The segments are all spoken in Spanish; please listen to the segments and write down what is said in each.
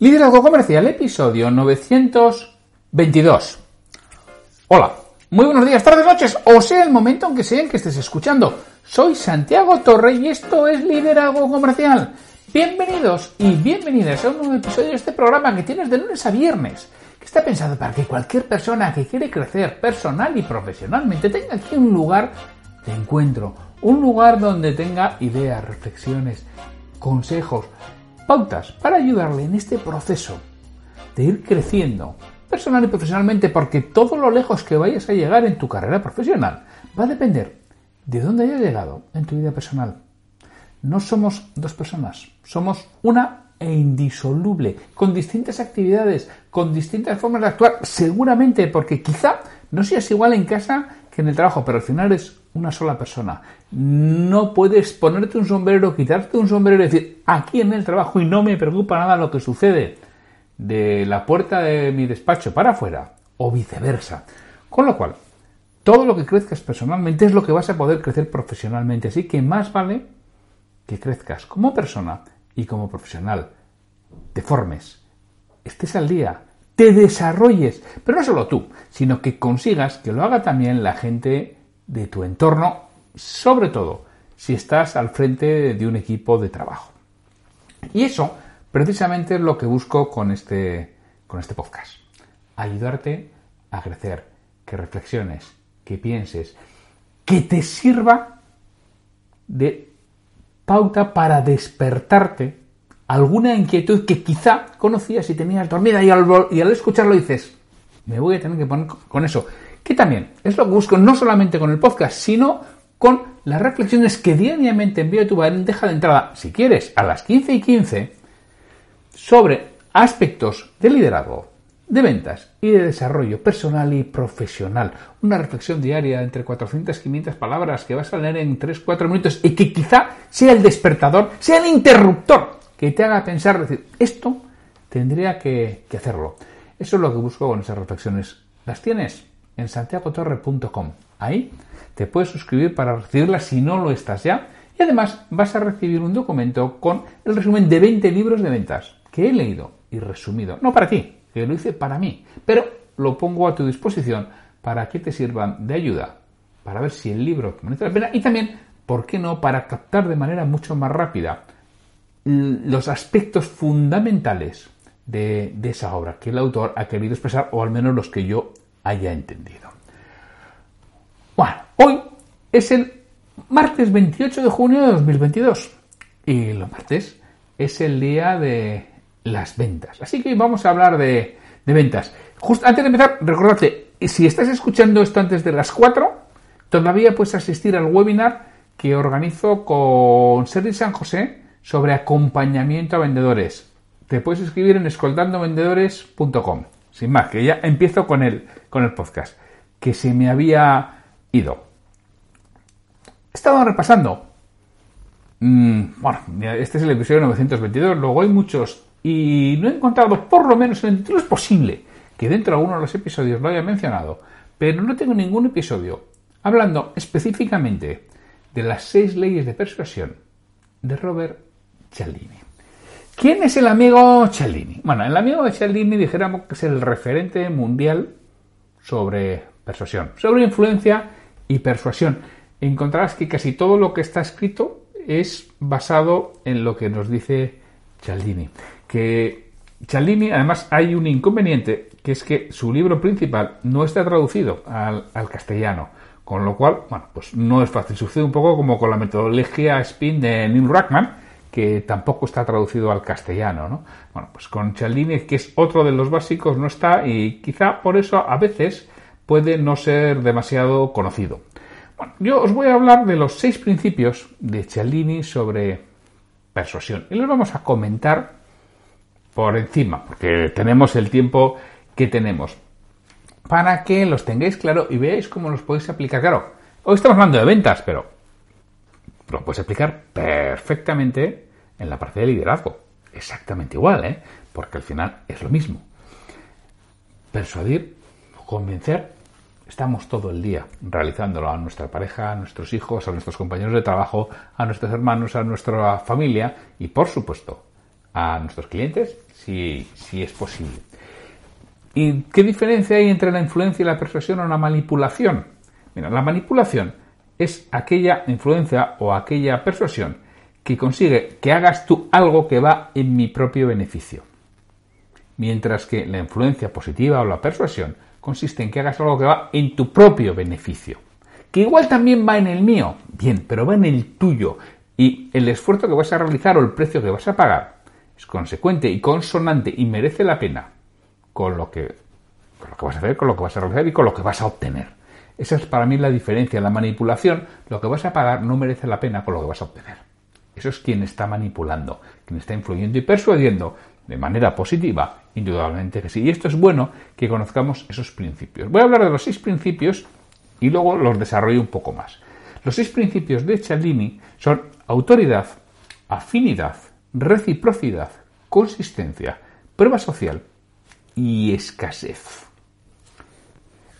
Liderazgo Comercial, episodio 922. Hola, muy buenos días, tardes, noches, o sea el momento en que sea en que estés escuchando. Soy Santiago Torre y esto es Liderazgo Comercial. Bienvenidos y bienvenidas a un nuevo episodio de este programa que tienes de lunes a viernes, que está pensado para que cualquier persona que quiere crecer personal y profesionalmente tenga aquí un lugar de encuentro, un lugar donde tenga ideas, reflexiones, consejos, pautas para ayudarle en este proceso de ir creciendo personal y profesionalmente, porque todo lo lejos que vayas a llegar en tu carrera profesional va a depender de dónde hayas llegado en tu vida personal. No somos dos personas, somos una e indisoluble, con distintas actividades, con distintas formas de actuar, seguramente porque quizá no seas igual en casa que en el trabajo, pero al final es una sola persona. No puedes ponerte un sombrero, quitarte un sombrero y decir, aquí en el trabajo y no me preocupa nada lo que sucede de la puerta de mi despacho para afuera o viceversa. Con lo cual, todo lo que crezcas personalmente es lo que vas a poder crecer profesionalmente. Así que más vale que crezcas como persona y como profesional. Te formes, estés al día, te desarrolles, pero no solo tú, sino que consigas que lo haga también la gente de tu entorno, sobre todo si estás al frente de un equipo de trabajo. Y eso precisamente es lo que busco con este, con este podcast. Ayudarte a crecer, que reflexiones, que pienses, que te sirva de pauta para despertarte alguna inquietud que quizá conocías y tenías dormida y al, y al escucharlo dices, me voy a tener que poner con eso que también es lo que busco no solamente con el podcast, sino con las reflexiones que diariamente envío a tu bandeja de entrada, si quieres, a las 15 y 15, sobre aspectos de liderazgo, de ventas y de desarrollo personal y profesional. Una reflexión diaria entre 400 y 500 palabras que vas a leer en 3-4 minutos y que quizá sea el despertador, sea el interruptor que te haga pensar, decir, esto tendría que, hacerlo. Eso es lo que busco con esas reflexiones. ¿Las tienes? en santiagotorre.com. Ahí te puedes suscribir para recibirla si no lo estás ya. Y además vas a recibir un documento con el resumen de 20 libros de ventas que he leído y resumido. No para ti, que lo hice para mí, pero lo pongo a tu disposición para que te sirvan de ayuda, para ver si el libro merece la pena y también, ¿por qué no?, para captar de manera mucho más rápida los aspectos fundamentales de, de esa obra que el autor ha querido expresar, o al menos los que yo haya entendido. Bueno, hoy es el martes 28 de junio de 2022 y los martes es el día de las ventas. Así que vamos a hablar de, ventas. Justo antes de empezar, recordate, si estás escuchando esto antes de las 4, todavía puedes asistir al webinar que organizo con Sergi San José sobre acompañamiento a vendedores. Te puedes escribir en escoltandovendedores.com. Sin más, que ya empiezo con el, con el podcast, que se me había ido. He estado repasando. Mm, bueno, este es el episodio 922, luego hay muchos y no he encontrado, por lo menos en el título es posible que dentro de alguno de los episodios lo haya mencionado, pero no tengo ningún episodio hablando específicamente de las seis leyes de persuasión de Robert Cialdini. ¿Quién es el amigo Cialdini? Bueno, el amigo de Cialdini dijéramos que es el referente mundial sobre persuasión, sobre influencia y persuasión. Encontrarás que casi todo lo que está escrito es basado en lo que nos dice Cialdini. Que Cialdini, además, hay un inconveniente, que es que su libro principal no está traducido al, al castellano. Con lo cual, bueno, pues no es fácil. Sucede un poco como con la metodología SPIN de Neil Rackman, que tampoco está traducido al castellano, ¿no? Bueno, pues con Cialdini, que es otro de los básicos, no está y quizá por eso a veces puede no ser demasiado conocido. Bueno, yo os voy a hablar de los seis principios de Cialdini sobre persuasión y los vamos a comentar por encima, porque tenemos el tiempo que tenemos, para que los tengáis claro y veáis cómo los podéis aplicar. Claro, hoy estamos hablando de ventas, pero lo puedes aplicar perfectamente en la parte de liderazgo. Exactamente igual, ¿eh? Porque al final es lo mismo. Persuadir, convencer, estamos todo el día realizándolo a nuestra pareja, a nuestros hijos, a nuestros compañeros de trabajo, a nuestros hermanos, a nuestra familia y, por supuesto, a nuestros clientes si, si es posible. ¿Y qué diferencia hay entre la influencia y la persuasión o la manipulación? Mira, la manipulación es aquella influencia o aquella persuasión que consigue que hagas tú algo que va en mi propio beneficio. Mientras que la influencia positiva o la persuasión consiste en que hagas algo que va en tu propio beneficio. Que igual también va en el mío, bien, pero va en el tuyo. Y el esfuerzo que vas a realizar o el precio que vas a pagar es consecuente y consonante y merece la pena con lo que, con lo que vas a hacer, con lo que vas a realizar y con lo que vas a obtener. Esa es para mí la diferencia. La manipulación, lo que vas a pagar no merece la pena con lo que vas a obtener. Eso es quien está manipulando, quien está influyendo y persuadiendo de manera positiva, indudablemente que sí. Y esto es bueno que conozcamos esos principios. Voy a hablar de los seis principios y luego los desarrollo un poco más. Los seis principios de Cialdini son autoridad, afinidad, reciprocidad, consistencia, prueba social y escasez.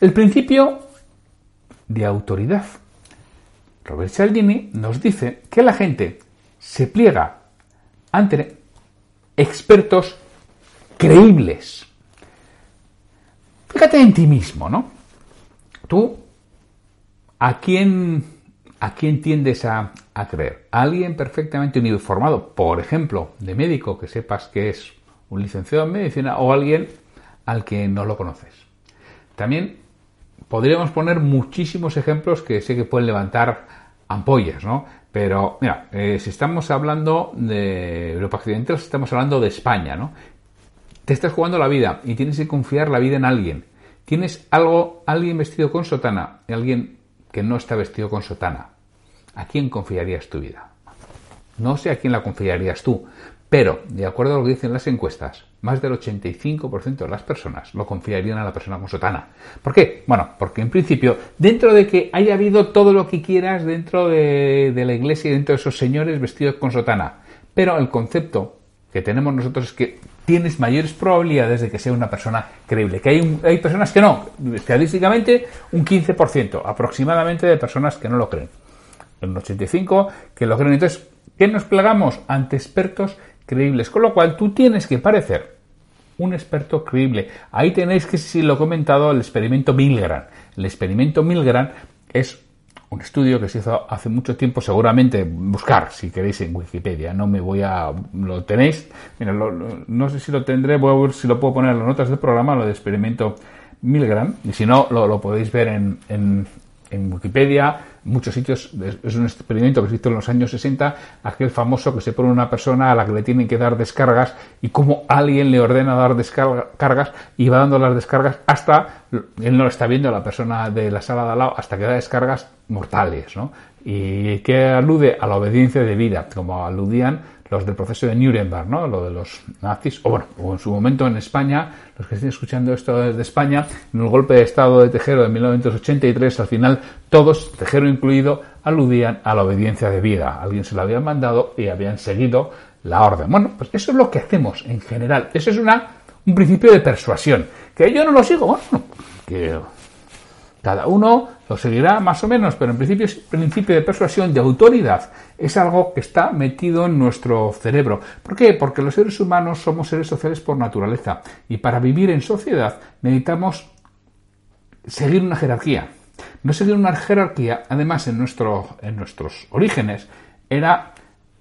El principio de autoridad. Robert Cialdini nos dice que la gente se pliega ante expertos creíbles. Fíjate en ti mismo, ¿no? Tú, ¿a quién, a quién tiendes a, a creer? ¿A alguien perfectamente uniformado, por ejemplo, de médico, que sepas que es un licenciado en medicina, o alguien al que no lo conoces? También podríamos poner muchísimos ejemplos que sé que pueden levantar ampollas, ¿no? Pero, mira, eh, si estamos hablando de Europa Occidental, estamos hablando de España, ¿no? Te estás jugando la vida y tienes que confiar la vida en alguien. Tienes algo, alguien vestido con sotana y alguien que no está vestido con sotana. ¿A quién confiarías tu vida? No sé a quién la confiarías tú, pero, de acuerdo a lo que dicen las encuestas, más del 85% de las personas lo confiarían a la persona con sotana. ¿Por qué? Bueno, porque en principio, dentro de que haya habido todo lo que quieras dentro de, la iglesia y dentro de esos señores vestidos con sotana, pero el concepto que tenemos nosotros es que tienes mayores probabilidades de que sea una persona creíble. Que hay, hay personas que no, estadísticamente un 15% aproximadamente de personas que no lo creen. Un 85% que lo creen. Entonces, ¿qué nos plegamos ante expertos Con lo cual tú tienes que parecer un experto creíble. Ahí tenéis que, si lo he comentado, el experimento Milgram. El experimento Milgram es un estudio que se hizo hace mucho tiempo, seguramente buscar, si queréis, en Wikipedia. No me voy a... Lo tenéis. Mira, no sé si lo tendré, voy a ver si lo puedo poner en las notas del programa, lo de experimento Milgram. Y si no, lo, podéis ver en Wikipedia, en muchos sitios, es un experimento que se hizo en los años 60, aquel famoso que se pone una persona a la que le tienen que dar descargas y como alguien le ordena dar descargas y va dando las descargas hasta, él no lo está viendo, la persona de la sala de al lado, hasta que da descargas mortales, ¿no? Y que alude a la obediencia de vida, como aludían los del proceso de Nuremberg, ¿no? Lo de los nazis, o bueno, o en su momento en España, los que estén escuchando esto desde España, en el golpe de Estado de Tejero de 1983, al final todos, Tejero incluido, aludían a la obediencia de vida. Alguien se lo había mandado y habían seguido la orden. Bueno, pues eso es lo que hacemos en general. Eso es una, un principio de persuasión. Que yo no lo sigo, bueno, que cada uno lo seguirá más o menos, pero en principio es principio de persuasión, de autoridad. Es algo que está metido en nuestro cerebro. ¿Por qué? Porque los seres humanos somos seres sociales por naturaleza. Y para vivir en sociedad necesitamos seguir una jerarquía. No seguir una jerarquía, además en, nuestro, en nuestros orígenes, era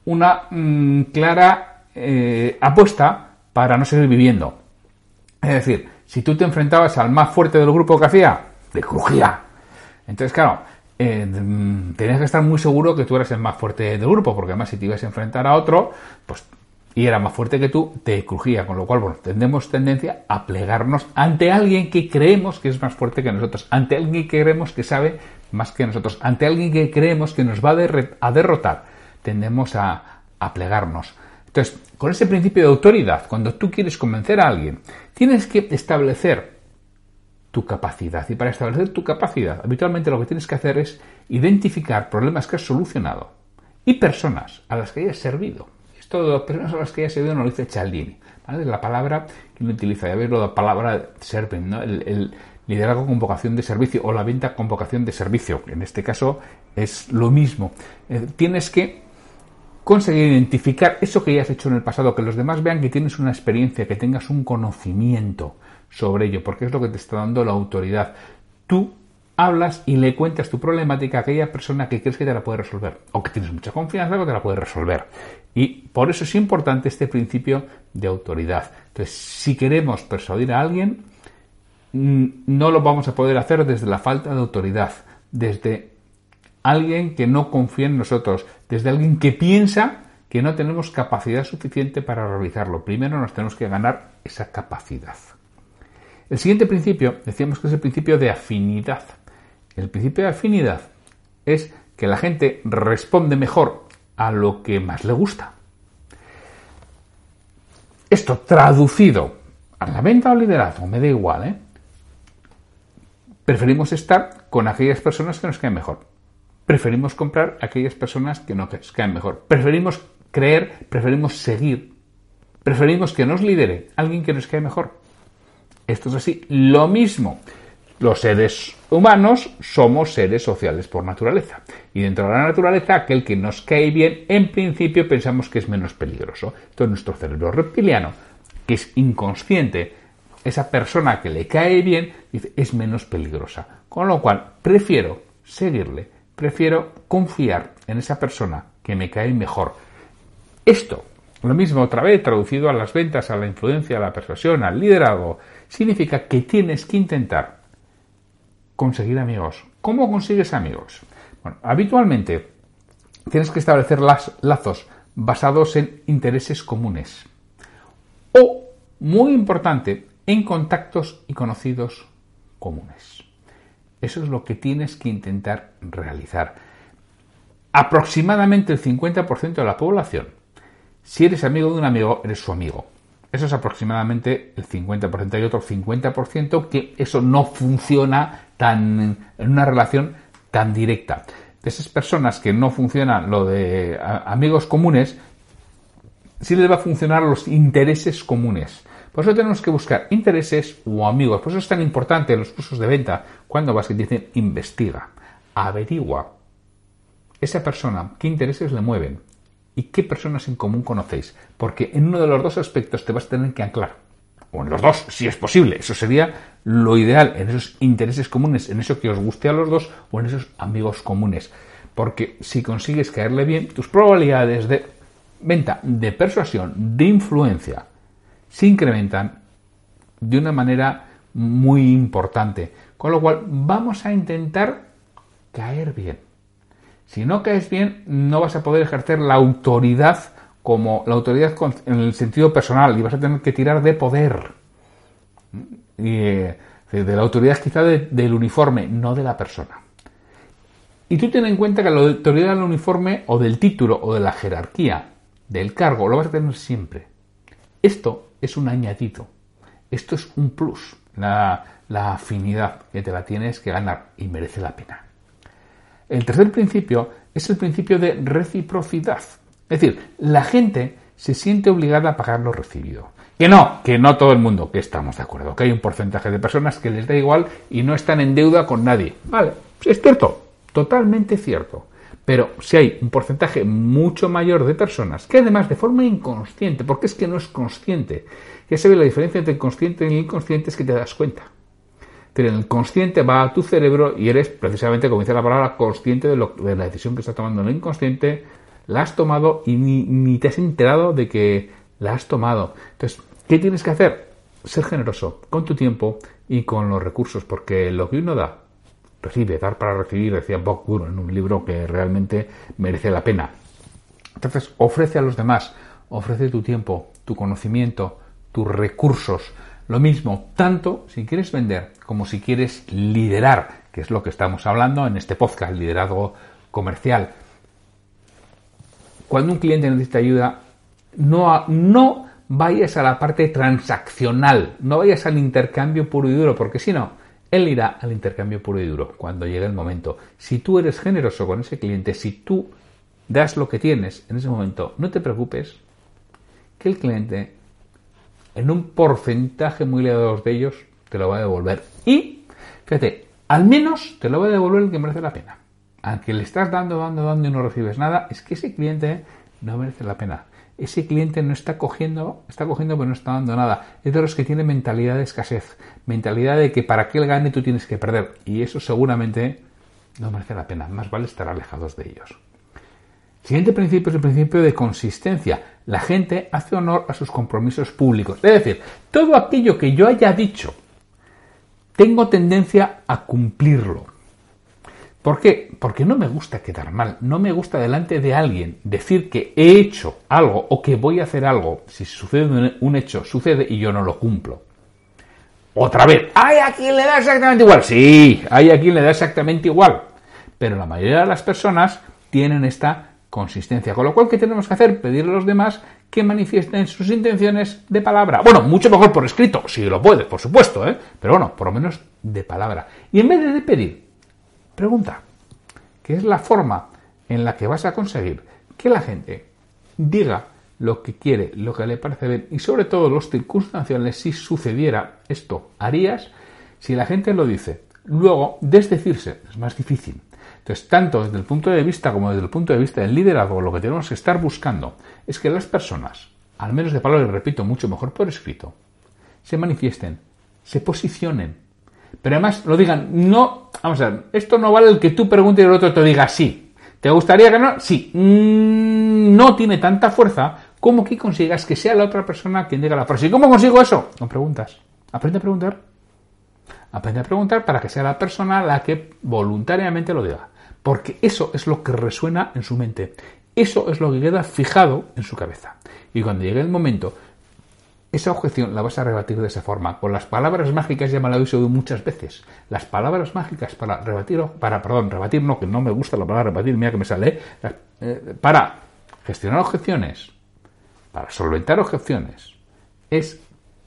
una mm, clara eh, apuesta para no seguir viviendo. Es decir, si tú te enfrentabas al más fuerte del grupo que hacía, de crujía. Entonces, claro, eh, tenías que estar muy seguro que tú eras el más fuerte del grupo, porque además si te ibas a enfrentar a otro, pues y era más fuerte que tú, te crujía, con lo cual, bueno, tenemos tendencia a plegarnos ante alguien que creemos que es más fuerte que nosotros, ante alguien que creemos que sabe más que nosotros, ante alguien que creemos que nos va a, derrotar, tendemos a, a plegarnos. Entonces, con ese principio de autoridad, cuando tú quieres convencer a alguien, tienes que establecer tu capacidad. Y para establecer tu capacidad, habitualmente lo que tienes que hacer es identificar problemas que has solucionado y personas a las que hayas servido. Esto de las personas a las que hayas servido no lo dice Cialdini. ¿vale? La palabra que lo utiliza, ya veis la palabra serven, ¿no? el, liderazgo con vocación de servicio o la venta con vocación de servicio. En este caso es lo mismo. Eh, tienes que conseguir identificar eso que ya has hecho en el pasado, que los demás vean que tienes una experiencia, que tengas un conocimiento sobre ello, porque es lo que te está dando la autoridad. Tú hablas y le cuentas tu problemática a aquella persona que crees que te la puede resolver o que tienes mucha confianza que te la puede resolver. Y por eso es importante este principio de autoridad. Entonces, si queremos persuadir a alguien, mm, no lo vamos a poder hacer desde la falta de autoridad, desde alguien que no confía en nosotros, desde alguien que piensa que no tenemos capacidad suficiente para realizarlo. Primero nos tenemos que ganar esa capacidad. El siguiente principio, decíamos que es el principio de afinidad. El principio de afinidad es que la gente responde mejor a lo que más le gusta. Esto traducido a la venta o liderazgo, me da igual, ¿eh? Preferimos estar con aquellas personas que nos caen mejor. Preferimos comprar aquellas personas que nos caen mejor. Preferimos creer, preferimos seguir. Preferimos que nos lidere alguien que nos cae mejor. Esto es así. Lo mismo los seres humanos somos seres sociales por naturaleza. Y dentro de la naturaleza, aquel que nos cae bien, en principio pensamos que es menos peligroso. Entonces nuestro cerebro reptiliano, que es inconsciente, esa persona que le cae bien, dice, es menos peligrosa. Con lo cual, prefiero seguirle, prefiero confiar en esa persona que me cae mejor. Esto, lo mismo otra vez, traducido a las ventas, a la influencia, a la persuasión, al liderazgo, significa que tienes que intentar conseguir amigos. ¿Cómo consigues amigos? Bueno, habitualmente tienes que establecer lazos basados en intereses comunes. O, muy importante, en contactos y conocidos comunes. Eso es lo que tienes que intentar realizar. Aproximadamente el 50% de la población, si eres amigo de un amigo, eres su amigo. Eso es aproximadamente el 50%. Hay otro 50% que eso no funciona tan, en una relación tan directa. De esas personas que no funcionan lo de amigos comunes, sí les va a funcionar los intereses comunes. Por eso tenemos que buscar intereses o amigos. Por eso es tan importante en los cursos de venta cuando vas y dicen investiga, averigua esa persona qué intereses le mueven, y qué personas en común conocéis, porque en uno de los dos aspectos te vas a tener que anclar, o en los dos, si es posible, eso sería lo ideal, en esos intereses comunes, en eso que os guste a los dos, o en esos amigos comunes, porque si consigues caerle bien, tus probabilidades de venta, de persuasión, de influencia, se incrementan de una manera muy importante, con lo cual vamos a intentar caer bien. Si no caes bien, no vas a poder ejercer la autoridad como la autoridad en el sentido personal y vas a tener que tirar de poder. Y, eh, de la autoridad quizá del uniforme, no de la persona. Y tú ten en cuenta que la autoridad del uniforme o del título o de la jerarquía del cargo lo vas a tener siempre. Esto es un añadido. Esto es un plus. La, la afinidad que te la tienes que ganar y merece la pena. El tercer principio es el principio de reciprocidad. Es decir, la gente se siente obligada a pagar lo recibido. Que no, que no todo el mundo, que estamos de acuerdo, que hay un porcentaje de personas que les da igual y no están en deuda con nadie. Vale, es cierto, totalmente cierto. Pero si hay un porcentaje mucho mayor de personas que además de forma inconsciente, porque es que no es consciente, ya se ve la diferencia entre el consciente y el inconsciente es que te das cuenta. Pero el consciente va a tu cerebro y eres precisamente, como dice la palabra, consciente de, la decisión que está tomando el inconsciente, la has tomado y ni, te has enterado de que la has tomado. Entonces, ¿qué tienes que hacer? Ser generoso con tu tiempo y con los recursos, porque lo que uno da, recibe, dar para recibir, decía Bob Guru en un libro que realmente merece la pena. Entonces, ofrece a los demás, ofrece tu tiempo, tu conocimiento, tus recursos, lo mismo, tanto si quieres vender como si quieres liderar, que es lo que estamos hablando en este podcast, liderazgo comercial. Cuando un cliente necesita ayuda, no, no vayas a la parte transaccional, no vayas al intercambio puro y duro, porque si no, él irá al intercambio puro y duro cuando llegue el momento. Si tú eres generoso con ese cliente, si tú das lo que tienes en ese momento, no te preocupes que el cliente en un porcentaje muy elevado de ellos te lo va a devolver. Y, fíjate, al menos te lo va a devolver el que merece la pena. Aunque le estás dando, dando, dando y no recibes nada, es que ese cliente no merece la pena. Ese cliente no está cogiendo, está cogiendo pero no está dando nada. Es de los que tiene mentalidad de escasez, mentalidad de que para que él gane tú tienes que perder. Y eso seguramente no merece la pena. Más vale estar alejados de ellos. Siguiente principio es el principio de consistencia. La gente hace honor a sus compromisos públicos. Es decir, todo aquello que yo haya dicho, tengo tendencia a cumplirlo. ¿Por qué? Porque no me gusta quedar mal, no me gusta delante de alguien decir que he hecho algo o que voy a hacer algo. Si sucede un hecho, sucede y yo no lo cumplo. Otra vez, ¿hay a quien le da exactamente igual? Sí, hay a quien le da exactamente igual. Pero la mayoría de las personas tienen esta consistencia. Con lo cual, ¿qué tenemos que hacer? Pedirle a los demás que manifiesten sus intenciones de palabra. Bueno, mucho mejor por escrito, si lo puedes, por supuesto, ¿eh? pero bueno, por lo menos de palabra. Y en vez de pedir, Pregunta, ¿qué es la forma en la que vas a conseguir que la gente diga lo que quiere, lo que le parece bien y sobre todo los circunstanciales si sucediera esto? ¿Harías? Si la gente lo dice, luego desdecirse es más difícil. Entonces, tanto desde el punto de vista como desde el punto de vista del liderazgo, lo que tenemos que estar buscando es que las personas, al menos de palabra, y repito, mucho mejor por escrito, se manifiesten, se posicionen, pero además lo digan, no, vamos a ver, esto no vale el que tú preguntes y el otro te diga sí. ¿Te gustaría no? Sí. Mm, no tiene tanta fuerza como que consigas que sea la otra persona quien diga la frase. ¿Y cómo consigo eso? No preguntas. Aprende a preguntar. Aprende a preguntar para que sea la persona la que voluntariamente lo diga. Porque eso es lo que resuena en su mente. Eso es lo que queda fijado en su cabeza. Y cuando llegue el momento esa objeción la vas a rebatir de esa forma. Con las palabras mágicas ya me la he usado muchas veces. Las palabras mágicas para rebatir, para, perdón, rebatir no, que no me gusta la palabra rebatir, mira que me sale, eh, para gestionar objeciones, para solventar objeciones, es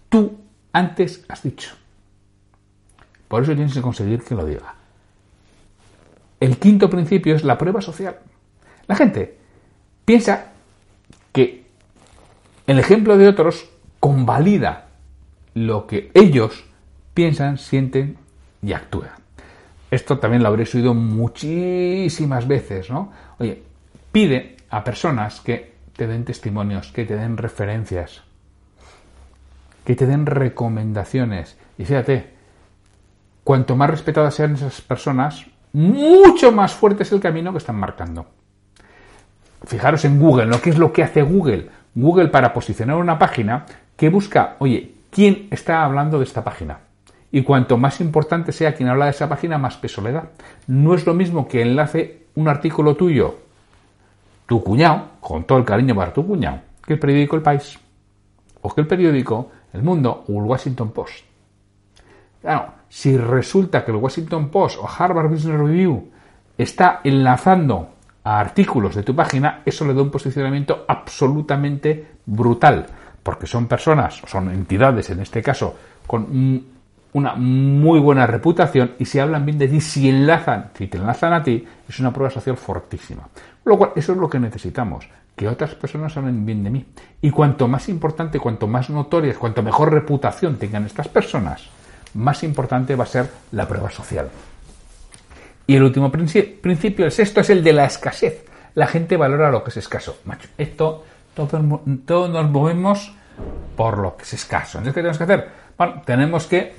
tú antes has dicho. Por eso tienes que conseguir que lo diga. El quinto principio es la prueba social. La gente piensa que el ejemplo de otros convalida lo que ellos piensan, sienten y actúan. Esto también lo habréis oído muchísimas veces, ¿no? Oye, pide a personas que te den testimonios, que te den referencias, que te den recomendaciones. Y fíjate, cuanto más respetadas sean esas personas, mucho más fuerte es el camino que están marcando. Fijaros en Google, lo que es lo que hace Google. Google para posicionar una página que busca, oye, ¿quién está hablando de esta página? Y cuanto más importante sea quien habla de esa página, más peso le da. No es lo mismo que enlace un artículo tuyo, tu cuñado, con todo el cariño para tu cuñado, que el periódico El País, o que el periódico El Mundo o el Washington Post. Claro, si resulta que el Washington Post o Harvard Business Review está enlazando a artículos de tu página, eso le da un posicionamiento absolutamente brutal porque son personas, son entidades en este caso, con una muy buena reputación y si hablan bien de ti, si enlazan, si te enlazan a ti, es una prueba social fortísima. Lo cual, eso es lo que necesitamos, que otras personas hablen bien de mí. Y cuanto más importante, cuanto más notorias, cuanto mejor reputación tengan estas personas, más importante va a ser la prueba social. Y el último principio, el sexto, es el de la escasez. La gente valora lo que es escaso. Macho, esto todos, nos movemos por lo que es escaso. Entonces, ¿qué tenemos que hacer? Bueno, tenemos que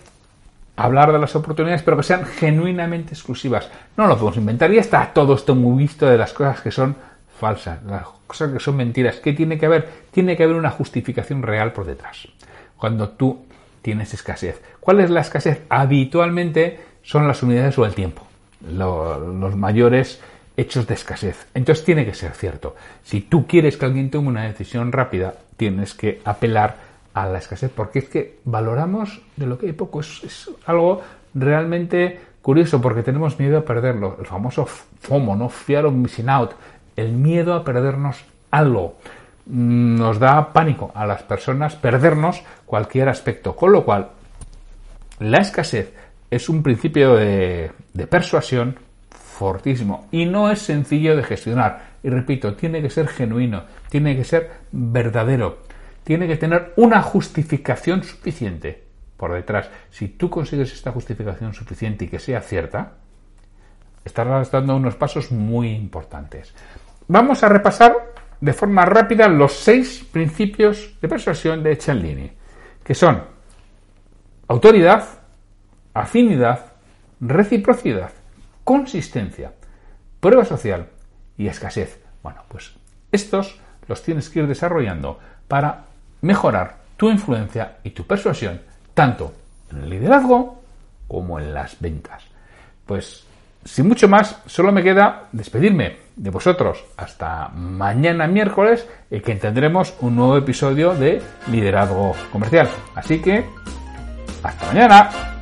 hablar de las oportunidades, pero que sean genuinamente exclusivas. No lo podemos inventar. Y está todo esto muy visto de las cosas que son falsas, las cosas que son mentiras. ¿Qué tiene que haber? Tiene que haber una justificación real por detrás. Cuando tú tienes escasez. ¿Cuál es la escasez? Habitualmente son las unidades o el tiempo. Los mayores hechos de escasez. Entonces tiene que ser cierto. Si tú quieres que alguien tome una decisión rápida, tienes que apelar a la escasez, porque es que valoramos de lo que hay poco. Es, algo realmente curioso, porque tenemos miedo a perderlo. El famoso FOMO, ¿no? Fear of missing out. El miedo a perdernos algo. Nos da pánico a las personas perdernos cualquier aspecto. Con lo cual, la escasez es un principio de, persuasión fortísimo y no es sencillo de gestionar. Y repito, tiene que ser genuino, tiene que ser verdadero, tiene que tener una justificación suficiente por detrás. Si tú consigues esta justificación suficiente y que sea cierta, estarás dando unos pasos muy importantes. Vamos a repasar de forma rápida los seis principios de persuasión de Cialdini, que son autoridad, afinidad, reciprocidad, consistencia, prueba social y escasez. Bueno, pues estos los tienes que ir desarrollando para mejorar tu influencia y tu persuasión, tanto en el liderazgo como en las ventas. Pues sin mucho más, solo me queda despedirme de vosotros hasta mañana miércoles, y que tendremos un nuevo episodio de Liderazgo Comercial. Así que, hasta mañana.